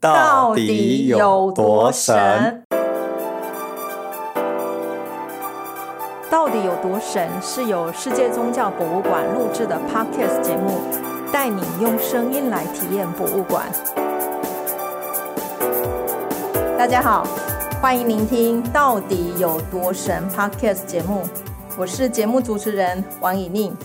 到底有多神？到底有多神？是由世界宗教博物馆录制的 Podcast 节目，带你用声音来体验博物馆。大家好，欢迎聆听《到底有多神》Podcast 节目，我是节目主持人王以宁。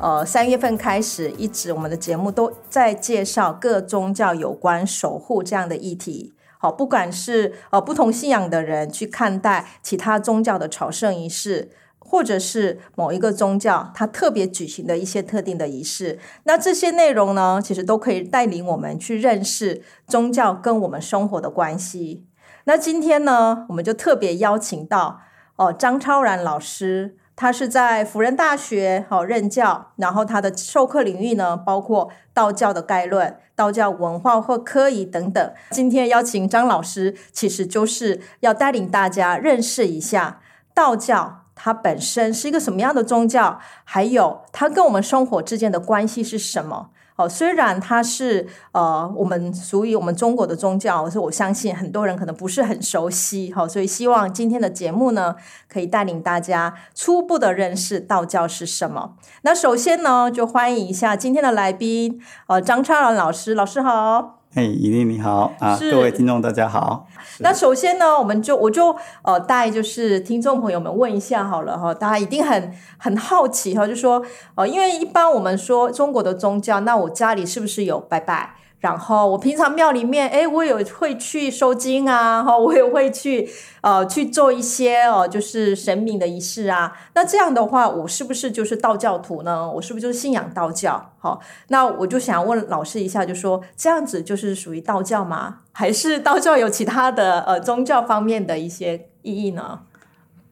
呃，三月份开始，一直我们的节目都在介绍各宗教有关守护这样的议题。好，不管是呃不同信仰的人去看待其他宗教的朝圣仪式，或者是某一个宗教它特别举行的一些特定的仪式，那这些内容呢，其实都可以带领我们去认识宗教跟我们生活的关系。那今天呢，我们就特别邀请到哦张超然老师。他是在辅仁大学好任教，然后他的授课领域呢，包括道教的概论、道教文化或科仪等等。今天邀请张老师，其实就是要带领大家认识一下道教，它本身是一个什么样的宗教，还有它跟我们生活之间的关系是什么。好，虽然它是呃我们属于我们中国的宗教，所以我相信很多人可能不是很熟悉，哈，所以希望今天的节目呢，可以带领大家初步的认识道教是什么。那首先呢，就欢迎一下今天的来宾，呃，张超然老师，老师好。嘿，怡丽你好啊，各位听众大家好。那首先呢，我们就我就呃带就是听众朋友们问一下好了哈，大家一定很很好奇哈，就说呃，因为一般我们说中国的宗教，那我家里是不是有拜拜？然后我平常庙里面，哎，我也会去收金啊，哈，我也会去呃去做一些哦，就是神明的仪式啊。那这样的话，我是不是就是道教徒呢？我是不是就是信仰道教？好，那我就想问老师一下，就说这样子就是属于道教吗？还是道教有其他的呃宗教方面的一些意义呢？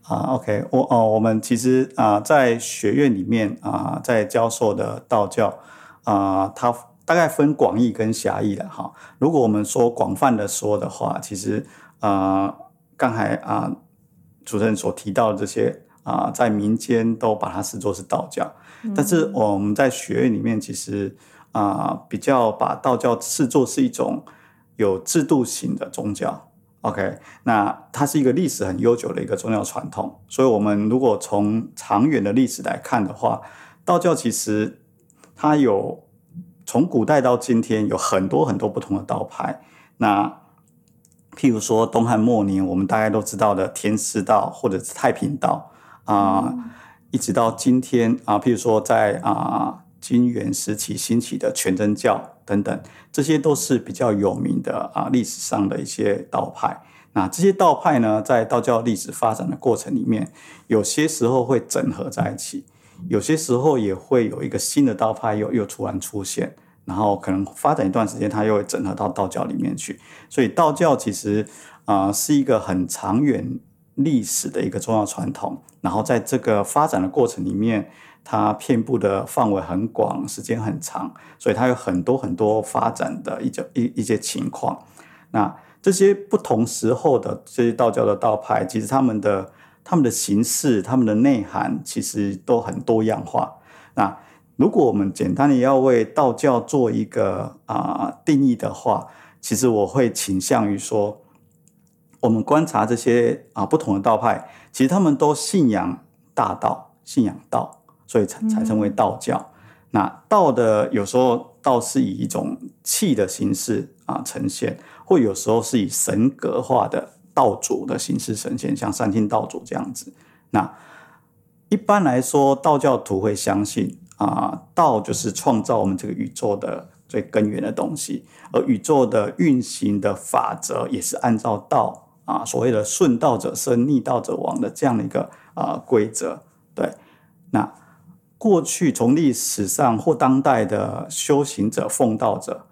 啊，OK，我哦，我们其实啊，在学院里面啊，在教授的道教啊，它。大概分广义跟狭义的哈。如果我们说广泛的说的话，其实啊，刚才啊主持人所提到的这些啊，在民间都把它视作是道教。但是我们在学院里面，其实啊，比较把道教视作是一种有制度型的宗教。OK，那它是一个历史很悠久的一个宗教传统。所以，我们如果从长远的历史来看的话，道教其实它有。从古代到今天，有很多很多不同的道派。那譬如说东汉末年，我们大家都知道的天师道或者是太平道啊，一直到今天啊，譬如说在啊金元时期兴起的全真教等等，这些都是比较有名的啊历史上的一些道派。那这些道派呢，在道教历史发展的过程里面，有些时候会整合在一起。有些时候也会有一个新的道派又又突然出现，然后可能发展一段时间，它又会整合到道教里面去。所以道教其实啊是一个很长远历史的一个重要传统。然后在这个发展的过程里面，它遍布的范围很广，时间很长，所以它有很多很多发展的一些一一些情况。那这些不同时候的这些道教的道派，其实他们的。他们的形式、他们的内涵其实都很多样化。那如果我们简单的要为道教做一个啊定义的话，其实我会倾向于说，我们观察这些啊不同的道派，其实他们都信仰大道、信仰道，所以才才称为道教。那道的有时候道是以一种气的形式啊呈现，或有时候是以神格化的。道主的形式呈现，像三清道主这样子。那一般来说，道教徒会相信啊，道就是创造我们这个宇宙的最根源的东西，而宇宙的运行的法则也是按照道啊，所谓的顺道者生，逆道者亡的这样的一个啊规则。对，那过去从历史上或当代的修行者、奉道者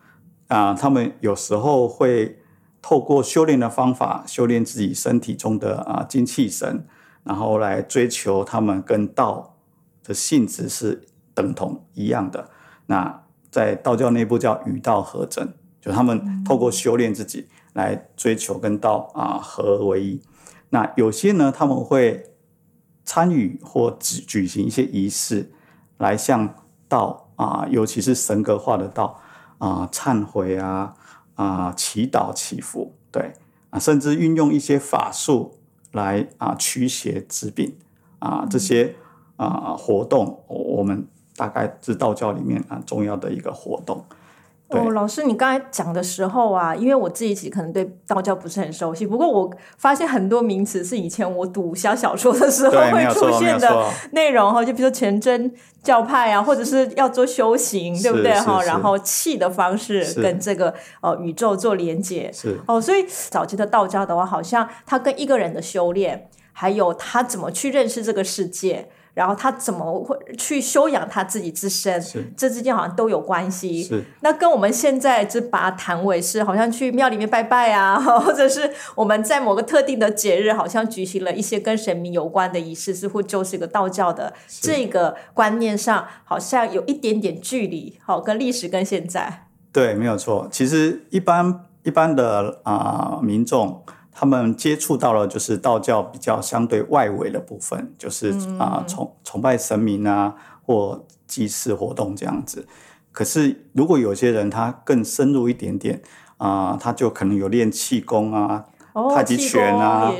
啊，他们有时候会。透过修炼的方法，修炼自己身体中的啊精气神，然后来追求他们跟道的性质是等同一样的。那在道教内部叫与道合真，就他们透过修炼自己来追求跟道啊合为一。那有些呢，他们会参与或举举行一些仪式，来向道啊，尤其是神格化的道啊忏悔啊。啊祈祷祈福，对啊，甚至运用一些法术来啊驱邪治病啊这些啊活动，我我们大概是道教里面啊重要的一个活动。对。哦，老师，你刚才讲的时候啊，因为我自己其实可能对道教不是很熟悉，不过我发现很多名词是以前我读小小说的时候会出现的。内容哈，就比如说全真教派啊，或者是要做修行，对不对？哈？然后气的方式跟这个呃宇宙做连接，是。哦，所以早期的道教的话，好像它跟一个人的修炼，还有他怎么去认识这个世界，然后他怎么会去修养他自己自身是，这之间好像都有关系。是那跟我们现在只把它谈为是，好像去庙里面拜拜啊，或者是我们在某个特定的节日，好像举行了一些跟神明有关的仪式，似乎就是一个道教的这个观念上，好像有一点点距离，好，跟历史跟现在。对，没有错。其实一般一般的啊、民众，他们接触到了就是道教比较相对外围的部分，就是啊、崇崇拜神明啊或祭祀活动这样子。可是如果有些人他更深入一点点啊、他就可能有练气功啊、哦，太极拳啊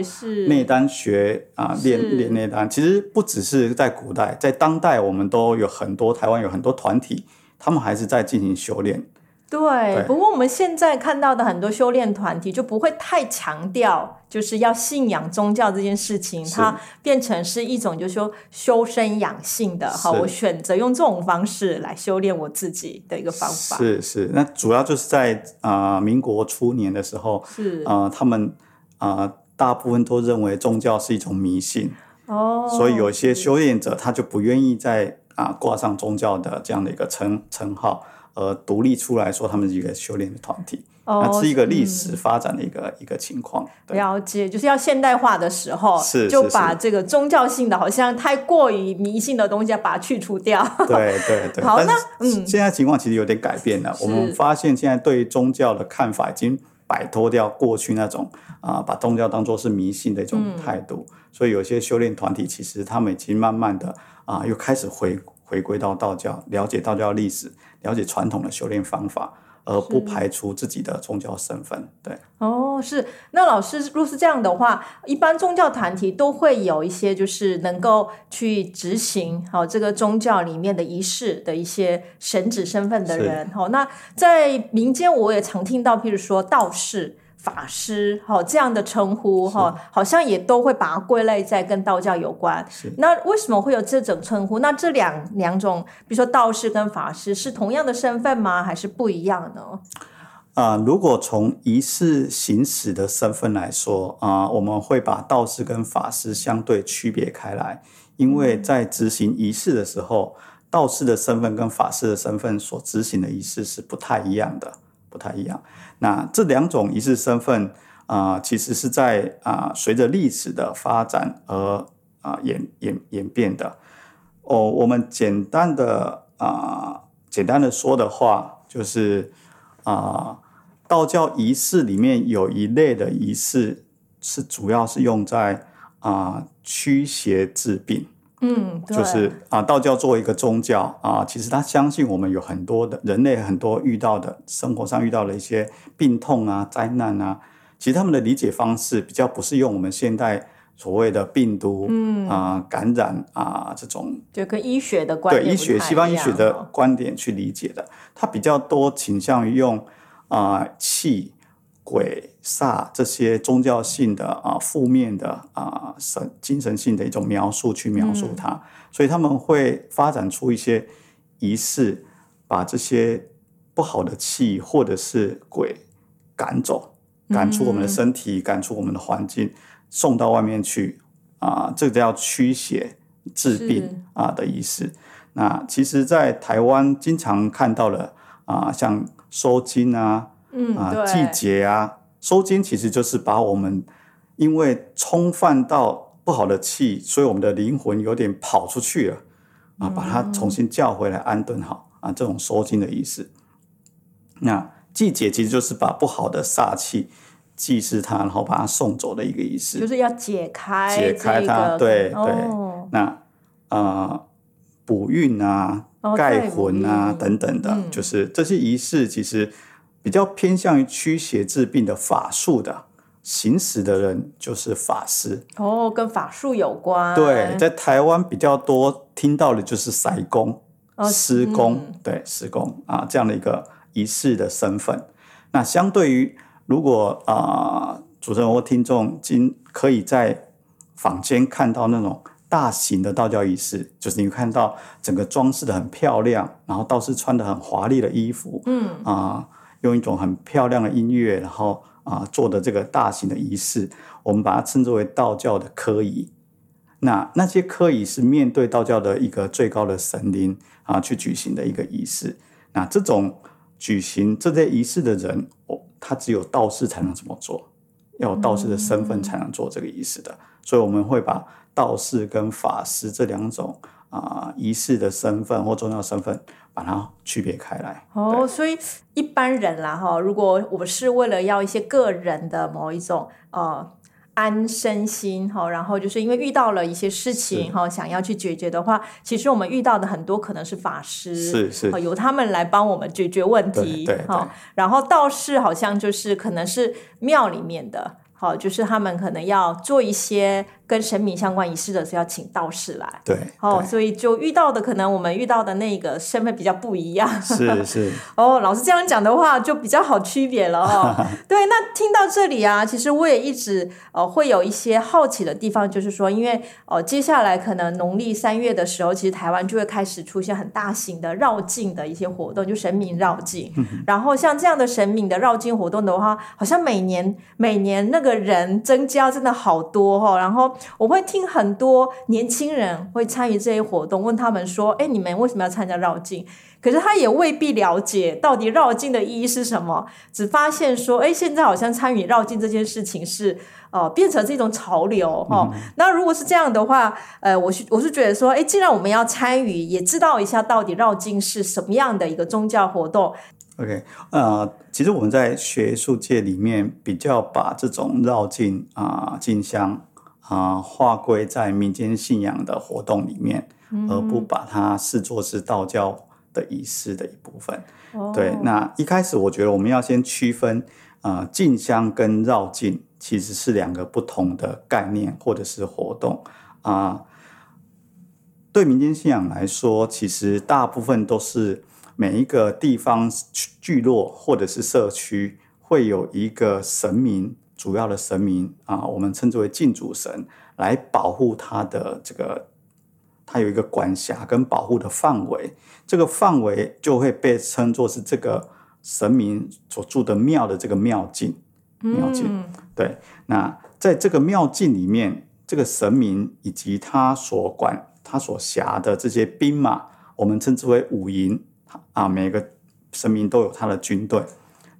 内丹学啊，是练练内丹。其实不只是在古代，在当代我们都有很多台湾有很多团体，他们还是在进行修炼。对，对。不过我们现在看到的很多修炼团体就不会太强调，就是要信仰宗教这件事情，它变成是一种就是说修身养性的。哈，我选择用这种方式来修炼我自己的一个方法。是是，那主要就是在啊、民国初年的时候，是。啊、他们啊、大部分都认为宗教是一种迷信，哦，所以有些修炼者他就不愿意再啊、挂上宗教的这样的一个称称号，而独立出来说他们是一个修炼的团体，哦那是一个历史发展的一个、一个情况。了解，就是要现代化的时候，是就是。把这个宗教性的，好像太过于迷信的东西，要把它去除掉。对对对，好那嗯。现在情况其实有点改变了。我们发现现在对宗教的看法已经摆脱掉过去那种啊、把宗教当做是迷信的一种嗯态度，所以有些修炼团体其实他们已经慢慢的啊、又开始回回归到道教，了解道教历史，了解传统的修炼方法。而不排除自己的宗教身份，对，哦，是。那老师，如果是这样的话，一般宗教团体都会有一些就是能够去执行好、这个宗教里面的仪式的一些神职身份的人。好、那在民间我也常听到，譬如说道士。法师，哈、这样的称呼，哈、好像也都会把它归类在跟道教有关。那为什么会有这种称呼？那这两两种，比如说道士跟法师，是同样的身份吗？还是不一样呢？啊、如果从仪式行使的身份来说啊、我们会把道士跟法师相对区别开来，因为在执行仪式的时候，道士的身份跟法师的身份所执行的仪式是不太一样的，不太一样。那这两种仪式身份啊、其实是在啊、随着历史的发展而啊、演演演变的。哦，我们简单的啊、简单的说的话，就是啊、道教仪式里面有一类的仪式是主要是用在啊、驱邪治病，嗯，就是啊、道教作为一个宗教啊、其实他相信我们有很多的人类很多遇到的生活上遇到的一些病痛啊、灾难啊，其实他们的理解方式比较不是用我们现代所谓的病毒嗯。啊、感染啊、这种就跟医学的观对医学西方医学的观点去理解的，他比较多倾向于用啊、气、鬼、煞这些宗教性的啊、负面的啊、神精神性的一种描述去描述它，嗯。所以他们会发展出一些仪式，把这些不好的气或者是鬼赶走，赶出我们的身体，赶出我们的环境，送到外面去啊、这个叫驱邪治病啊的仪式。那其实，在台湾经常看到了啊、像收金啊、嗯，啊、对，季节啊，收金其实就是把我们因为冲犯到不好的气，所以我们的灵魂有点跑出去了啊，把它重新叫回来安顿好啊，这种收金的意思。那季节其实就是把不好的煞气祭祀它，然后把它送走的一个仪式。就是要解开解开它这个对。哦，那呃补运啊哦、盖魂啊等等的，嗯。就是这些仪式，其实比较偏向于驱邪治病的法术的行使的人，就是法师。哦，跟法术有关。对，在台湾比较多听到的就是塞公、哦施工，对施工啊这样的一个仪式的身份。那相对于如果啊、主持人或听众今可以在坊间看到那种大型的道教仪式，就是你会看到整个装饰的很漂亮，然后道士穿的很华丽的衣服，嗯，啊、用一种很漂亮的音乐，然后啊、做的这个大型的仪式，我们把它称之为道教的科仪。那那些科仪是面对道教的一个最高的神灵啊去举行的一个仪式。那这种举行这些仪式的人，哦，他只有道士才能这么做，要有道士的身份才能做这个仪式的。所以我们会把道士跟法师这两种啊、仪式的身份或重要身份，把它区别开来。哦，所以一般人啦哈，如果我是为了要一些个人的某一种呃安身心哈，然后就是因为遇到了一些事情是哈，想要去解决的话，其实我们遇到的很多可能是法师，是是哦由他们来帮我们解决问题对对哈对。然后道士好像就是可能是庙里面的。好，就是他们可能要做一些跟神明相关仪式的时候，要请道士来。对，哦，所以就遇到的可能我们遇到的那个身份比较不一样。是是，哦，老师这样讲的话，就比较好区别了哦。对，那听到这里啊，其实我也一直呃会有一些好奇的地方，就是说，因为呃接下来可能农历三月的时候，其实台湾就会开始出现很大型的绕境的一些活动，就神明绕境。然后像这样的神明的绕境活动的话，好像每年每年那个人增加真的好多哦。然后我会听很多年轻人会参与这些活动，问他们说：“哎，你们为什么要参加绕境？”可是他也未必了解到底绕境的意义是什么，只发现说，哎，现在好像参与绕境这件事情是呃变成是一种潮流哈、哦。那如果是这样的话，呃，我是我是觉得说，哎，既然我们要参与，也知道一下到底绕境是什么样的一个宗教活动，OK，呃，其实我们在学术界里面比较把这种绕境啊、进香啊、划归在民间信仰的活动里面，而不把它视作是道教的仪式的一部分。哦对，那一开始我觉得我们要先区分，啊，进香跟绕境其实是两个不同的概念或者是活动啊、对民间信仰来说，其实大部分都是每一个地方聚落或者是社区会有一个神明，主要的神明啊，我们称之为禁主神，来保护他的这个，他有一个管辖跟保护的范围，这个范围就会被称作是这个神明所住的庙的这个庙境。庙境嗯对，那在这个庙境里面，这个神明以及他所管、他所辖的这些兵马，我们称之为五营啊。每个神明都有他的军队，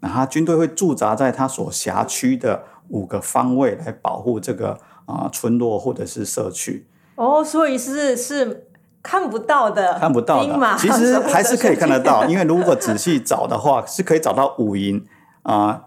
那他军队会驻扎在他所辖区的五个方位来保护这个啊村落或者是社区。哦，所以是是看不到的，看不到的，其实还是可以看得到，因为如果仔细找的话，是可以找到五营啊。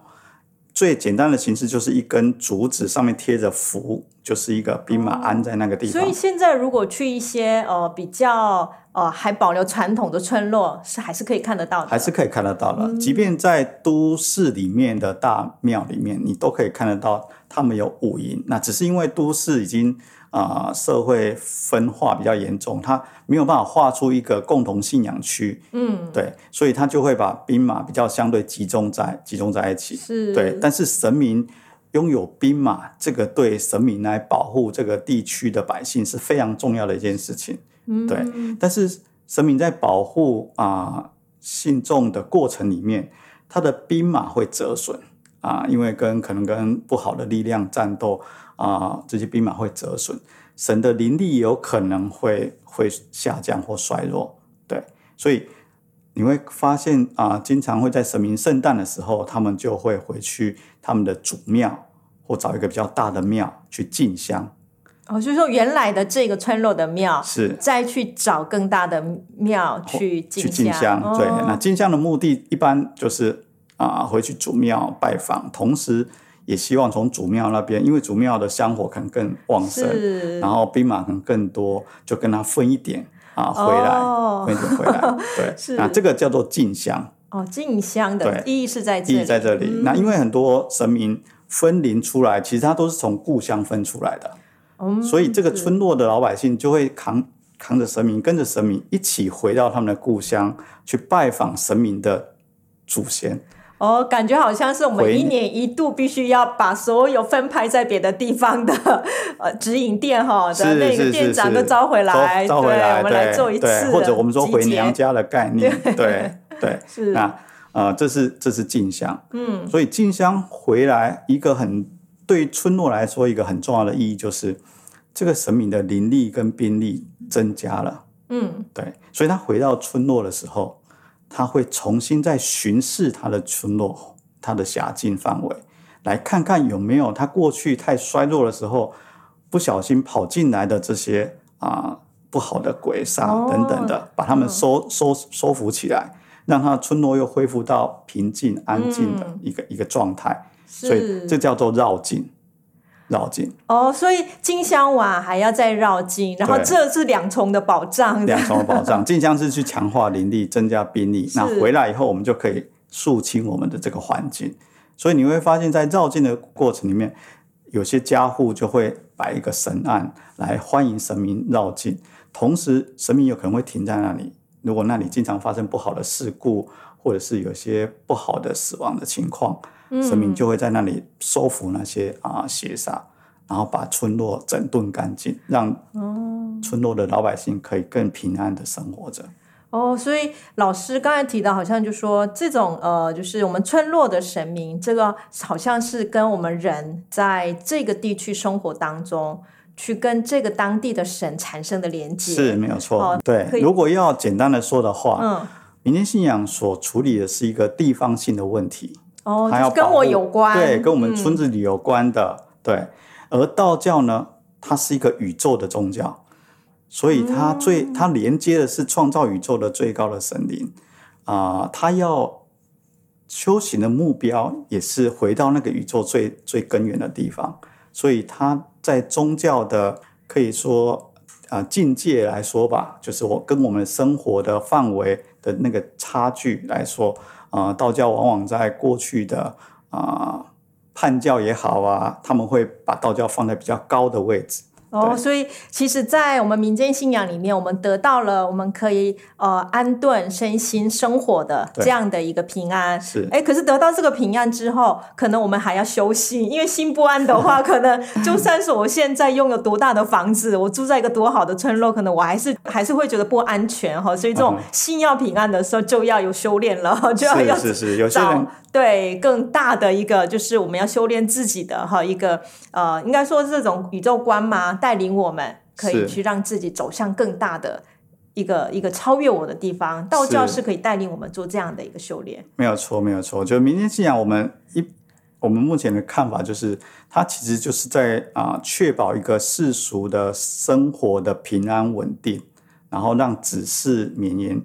最简单的形式就是一根竹子上面贴着符，就是一个兵马安在那个地方所以。现在如果去一些呃比较呃还保留传统的村落，是还是可以看得到的，还是可以看得到的，即便在都市里面的大庙里面，你都可以看得到他们有五营。那只是因为都市已经啊、呃社会分化比较严重，他没有办法画出一个共同信仰区，嗯，对，所以他就会把兵马比较相对集中在集中在一起。是，对，但是神明拥有兵马，这个对神明来保护这个地区的百姓是非常重要的一件事情。嗯对，但是神明在保护啊、信众的过程里面，他的兵马会折损啊，因为跟可能跟不好的力量战斗啊，这些兵马会折损，神的灵力有可能会会下降或衰弱。对，所以你会发现啊，经常会在神明圣诞的时候，他们就会回去他们的主庙或找一个比较大的庙去进香。哦，就是说原来的这个村落的庙，是再去找更大的庙去进去进香，哦对，那进香的目的一般就是啊、回去主庙拜访，同时也希望从祖庙那边，因为祖庙的香火可能更旺盛，然后兵马可能更多，就跟他分一点啊回来，哦。分一点回来，对，是。那这个叫做进香。哦，进香的意义是在这里，意义在这里。嗯。那因为很多神明分灵出来，其实它都是从故乡分出来的，嗯所以这个村落的老百姓就会扛扛着神明，跟着神明一起回到他们的故乡去拜访神明的祖先。哦，感觉好像是我们一年一度必须要把所有分派在别的地方的呃直营店哈 的是那个店长都招回来，招招回来，对，我们来做一次，或者我们说回娘家的概念，对对。是。那呃，这是这是进香，嗯。所以进香回来一个很对村落来说一个很重要的意义就是，这个神明的灵力跟兵力增加了，嗯。对，所以他回到村落的时候，他会重新再巡视他的村落，他的辖境范围，来看看有没有他过去太衰弱的时候不小心跑进来的这些啊、不好的鬼煞哦。等等的，把他们收收收服起来，让他的村落又恢复到平静安静的一个、一个状态，所以这叫做绕境，绕境。哦，所以金香完还要再绕境，然后这是两重的保障，两重的保障。进香是去强化灵力，增加兵力。那回来以后，我们就可以肃清我们的这个环境。所以你会发现在绕境的过程里面，有些家户就会摆一个神案来欢迎神明绕境，同时神明有可能会停在那里。如果那里经常发生不好的事故，或者是有些不好的死亡的情况，神明就会在那里收服那些啊邪煞，然后把村落整顿干净，让村落的老百姓可以更平安的生活着。哦，所以老师刚才提到，好像就说这种呃，就是我们村落的神明，这个好像是跟我们人在这个地区生活当中，去跟这个当地的神产生的连接。是没有错，哦对。如果要简单的说的话，嗯，民间信仰所处理的是一个地方性的问题，哦，还要跟我有关，对，跟我们嗯。村子里有关的，对。而道教呢，它是一个宇宙的宗教，所以它最、嗯。它连接的是创造宇宙的最高的神灵。啊、它要修行的目标也是回到那个宇宙最最根源的地方，所以它在宗教的可以说啊、境界来说吧，就是我跟我们生活的范围的那个差距来说，啊、道教往往在过去的啊、叛教也好啊，他们会把道教放在比较高的位置。哦，所以其实，在我们民间信仰里面，我们得到了我们可以呃安顿身心生活的这样的一个平安。是哎，可是得到这个平安之后，可能我们还要修心，因为心不安的话，可能就算是我现在拥有多大的房子，我住在一个多好的村落，可能我还是还是会觉得不安全哈。所以这种心要平安的时候，就要有修炼了，就要要是是是，有些找人 对更大的一个，就是我们要修炼自己的哈一个呃，应该说这种宇宙观嘛，带领我们可以去让自己走向更大的一个一个超越我的地方。道教是是可以带领我们做这样的一个修炼。没有错，没有错。就民间信仰，我们一我们目前的看法就是，它其实就是在啊、确保一个世俗的生活的平安稳定，然后让子嗣绵延、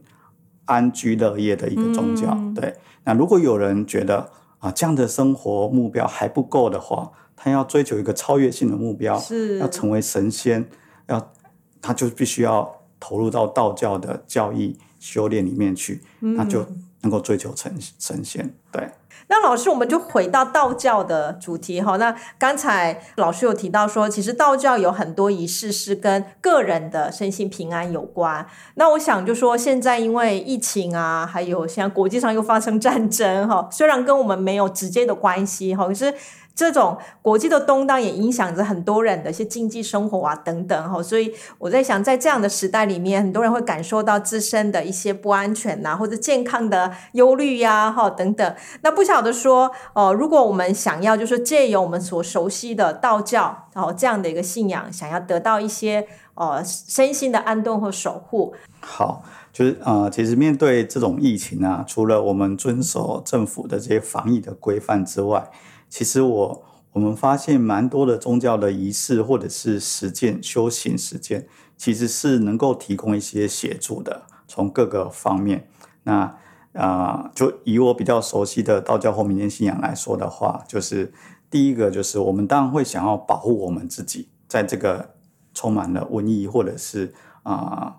安居乐业的一个宗教。嗯对，那如果有人觉得啊这样的生活目标还不够的话，他要追求一个超越性的目标，是。要成为神仙，要他就必须要投入到道教的教义修炼里面去，那就能够追求成成仙。对，那老师，我们就回到道教的主题哈。那刚才老师有提到说，其实道教有很多仪式是跟个人的身心平安有关。那我想就说，现在因为疫情啊，还有现在国际上又发生战争哈，虽然跟我们没有直接的关系哈，可是。这种国际的动荡也影响着很多人的一些经济生活啊等等哈，所以我在想，在这样的时代里面，很多人会感受到自身的一些不安全呐、或者健康的忧虑呀哈等等。那不晓得说，呃，如果我们想要就是借由我们所熟悉的道教，然后这样的一个信仰，想要得到一些呃身心的安顿和守护，好，就是呃，其实面对这种疫情啊，除了我们遵守政府的这些防疫的规范之外，其实我我们发现蛮多的宗教的仪式或者是实践修行实践，其实是能够提供一些协助的，从各个方面。那啊、就以我比较熟悉的道教或民间信仰来说的话，就是第一个就是我们当然会想要保护我们自己，在这个充满了瘟疫或者是啊、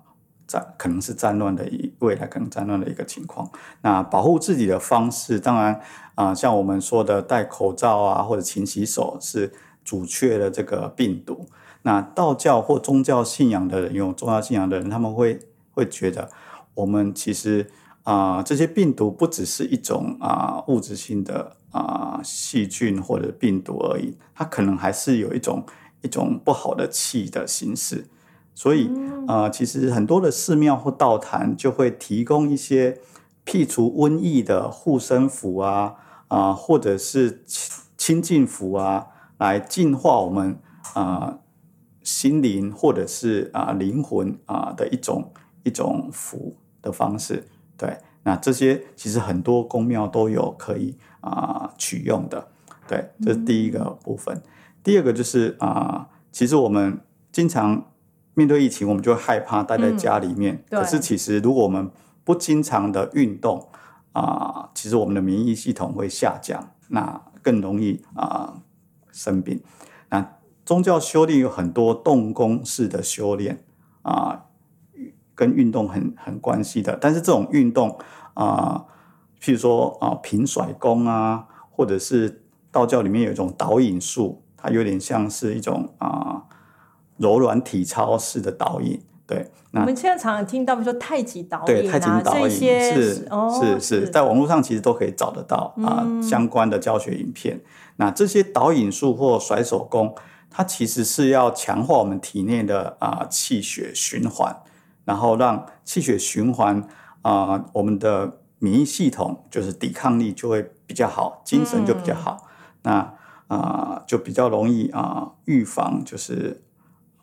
战可能是战乱的一未来可能战乱的一个情况。那保护自己的方式，当然啊、像我们说的戴口罩啊，或者勤洗手是阻却了这个病毒。那道教或宗教信仰的人，有宗教信仰的人，他们会会觉得，我们其实啊、这些病毒不只是一种啊、物质性的啊、细菌或者病毒而已，它可能还是有一种一种不好的气的形式。所以，呃，其实很多的寺庙或道坛就会提供一些辟除瘟疫的护身符啊，啊、或者是清清净符啊，来净化我们啊、心灵或者是啊、灵魂啊、的一种一种符的方式。对，那这些其实很多宫庙都有可以啊、取用的。对，这是第一个部分。第二个就是啊、其实我们经常面对疫情，我们就会害怕待在家里面。对可是其实如果我们不经常的运动啊、其实我们的免疫系统会下降，那更容易啊、生病。那宗教修炼有很多动功式的修炼啊、跟运动很很关系的。但是这种运动啊、譬如说啊、平甩功啊，或者是道教里面有一种导引术，它有点像是一种啊、柔软体操式的导引。对，那我们现在常常听到，比如说太极导对，引太极啊，这导引些是哦是是，在网络上其实都可以找得到啊、相关的教学影片。那这些导引术或甩手功，它其实是要强化我们体内的啊、气血循环，然后让气血循环啊、我们的免疫系统就是抵抗力就会比较好，精神就比较好。那啊、就比较容易啊、预防就是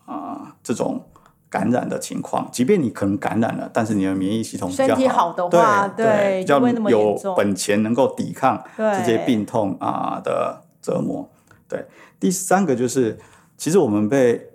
啊、这种感染的情况。即便你可能感染了，但是你的免疫系统比较身体好的话对对比较就不会那么严有重本钱能够抵抗这些病痛啊、的折磨。对，第三个就是，其实我们被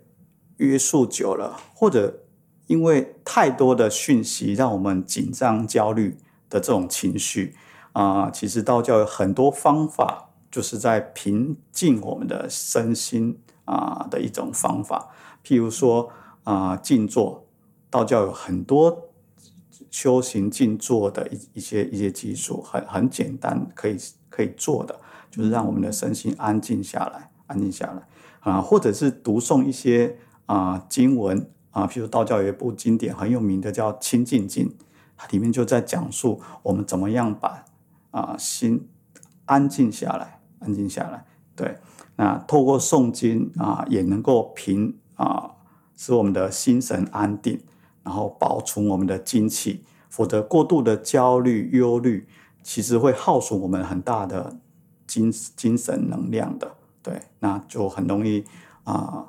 约束久了，或者因为太多的讯息让我们紧张、焦虑的这种情绪啊、其实道教有很多方法，就是在平静我们的身心啊、的一种方法。譬如说啊、静坐，道教有很多修行静坐的一一些一些技术，很很简单，可以可以做的，就是让我们的身心安静下来，安静下来啊，或者是读诵一些啊、经文啊，譬如道教有一部经典很有名的叫《清净经》，它里面就在讲述我们怎么样把啊、心安静下来，安静下来。对，那透过诵经啊，也能够平啊，使我们的心神安定，然后保存我们的精气。否则，过度的焦虑、忧虑，其实会耗损我们很大的精精神能量的。对，那就很容易啊。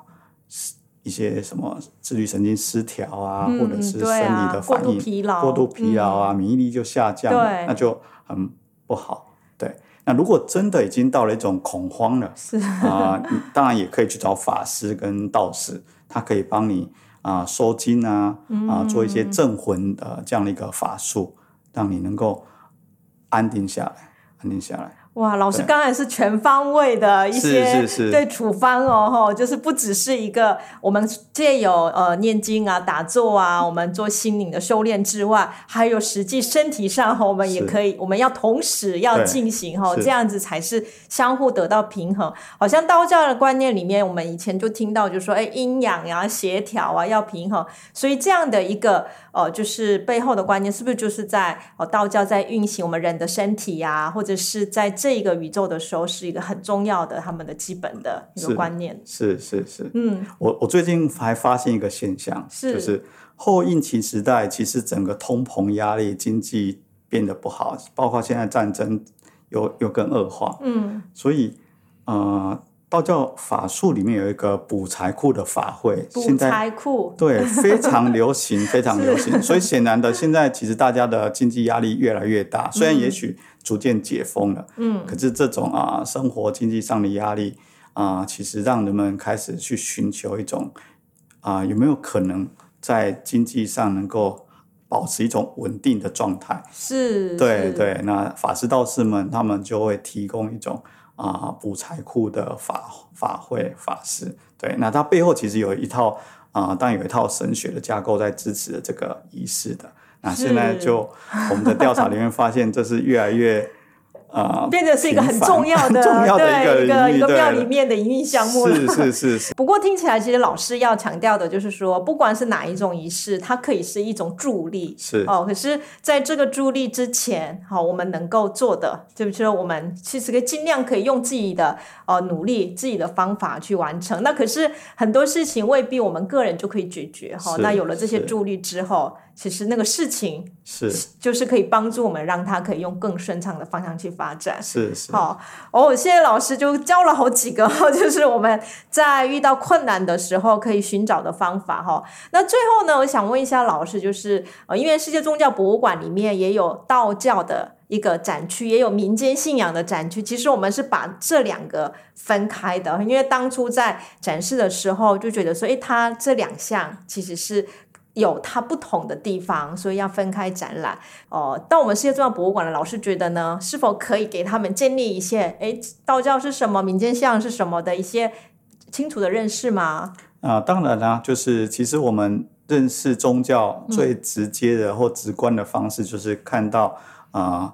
一些什么自律神经失调啊，嗯或者是生理的反应、度疲劳过度疲劳啊，免疫力就下降了，那就很不好。对，那如果真的已经到了一种恐慌了，是啊、你当然也可以去找法师跟道士，他可以帮你啊、收金啊啊、做一些镇魂的这样的一个法术，让你能够安定下来，安定下来。哇，老师对。刚才是全方位的一些对处方哦，吼，就是不只是一个我们借有呃念经啊、打坐啊，我们做心灵的修炼之外，还有实际身体上哈，我们也可以，我们要同时要对进行哈，是。这样子才是相互得到平衡。好像道教的观念里面，我们以前就听到就说，哎，阴阳呀、协调啊要平衡，所以这样的一个呃，就是背后的观念，是不是就是在呃道教在运行我们人的身体呀、或者是在这个宇宙的时候，是一个很重要的他们的基本的一个观念。是是是，嗯，我我最近还发现一个现象，是就是后疫情时代，其实整个通膨压力、经济变得不好，包括现在战争又又更恶化，嗯，所以呃，道教法术里面有一个补财库的法会，补现在财库，对非常流行，非常流行。所以显然的，现在其实大家的经济压力越来越大，虽然也许逐渐解封了，嗯，可是这种啊生活经济上的压力啊，其实让人们开始去寻求一种啊有没有可能在经济上能够保持一种稳定的状态。是，是，对对，那法师道士们他们就会提供一种啊补财库的法法会法师。对，那它背后其实有一套啊，当然有一套神学的架构在支持这个仪式的。那现在就我们的调查里面发现，这是越来越啊，变成是一个很重要的 很重要的一对一个一个庙里面的营运项目了。是是是是，不过听起来，其实老师要强调的就是说，不管是哪一种仪式，它可以是一种助力，是哦。可是，在这个助力之前，好、我们能够做的，就是说，我们其实可以尽量可以用自己的呃努力、自己的方法去完成。那可是很多事情未必我们个人就可以解决哈、是那有了这些助力之后，其实那个事情是就是可以帮助我们，让它可以用更顺畅的方向去发展。是是，好，哦，谢谢老师就教了好几个，就是我们在遇到困难的时候可以寻找的方法哈。那最后呢，我想问一下老师，就是呃，因为世界宗教博物馆里面也有道教的一个展区，也有民间信仰的展区。其实我们是把这两个分开的，因为当初在展示的时候就觉得说，诶，它这两项其实是。有它不同的地方，所以要分开展览。哦、到我们世界重要博物馆的老师觉得呢，是否可以给他们建立一些，诶，道教是什么，民间信仰是什么的一些清楚的认识吗？啊、当然啦、就是其实我们认识宗教最直接的或直观的方式，就是看到啊、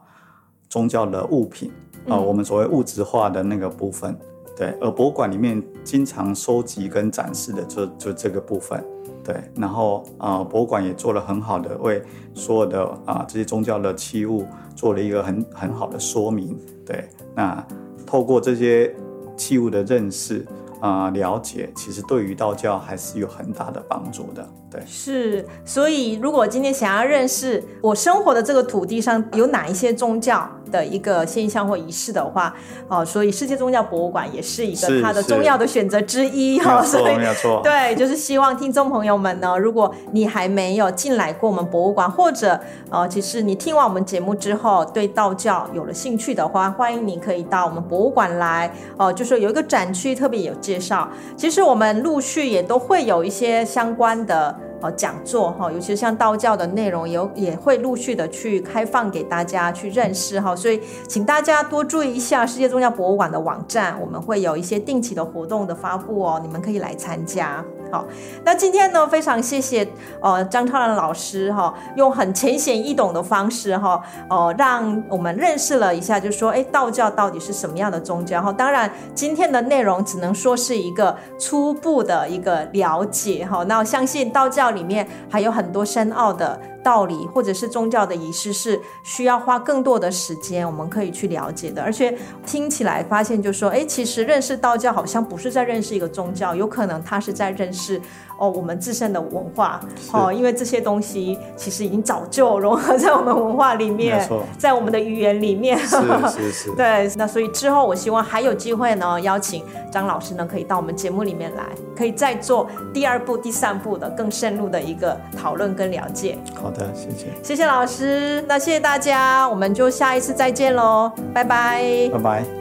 宗教的物品啊、嗯我们所谓物质化的那个部分。对，而博物馆里面经常收集跟展示的就就这个部分。对，然后啊、博物馆也做了很好的为所有的啊、这些宗教的器物做了一个很很好的说明。对，那透过这些器物的认识啊、了解，其实对于道教还是有很大的帮助的。对，是，所以如果今天想要认识我生活的这个土地上有哪一些宗教的一个现象或仪式的话，哦，所以世界宗教博物馆也是一个它的重要的选择之一哈、没错，所以没有错。对，就是希望听众朋友们呢，如果你还没有进来过我们博物馆，或者呃，其实你听完我们节目之后对道教有了兴趣的话，欢迎你可以到我们博物馆来。哦、就是有一个展区特别有介绍。其实我们陆续也都会有一些相关的。呃，讲座哈，尤其是像道教的内容，有也会陆续的去开放给大家去认识哈，所以请大家多注意一下世界宗教博物馆的网站，我们会有一些定期的活动的发布哦，你们可以来参加。好，那今天呢，非常谢谢呃张超然老师哈、用很浅显易懂的方式哈，呃，让我们认识了一下，就说哎，道教到底是什么样的宗教哈？当然，今天的内容只能说是一个初步的一个了解哈。那我相信道教里面还有很多深奥的道理，或者是宗教的仪式，是需要花更多的时间，我们可以去了解的。而且听起来发现，就说，哎，其实认识道教好像不是在认识一个宗教，有可能他是在认识哦我们自身的文化哦，因为这些东西其实已经早就融合在我们文化里面，在我们的语言里面。是 是是，对，那所以之后我希望还有机会呢，邀请张老师呢可以到我们节目里面来，可以再做第二步、第三步的更深入的一个讨论跟了解。好的，谢谢，谢谢老师，那谢谢大家，我们就下一次再见喽，拜拜。拜拜。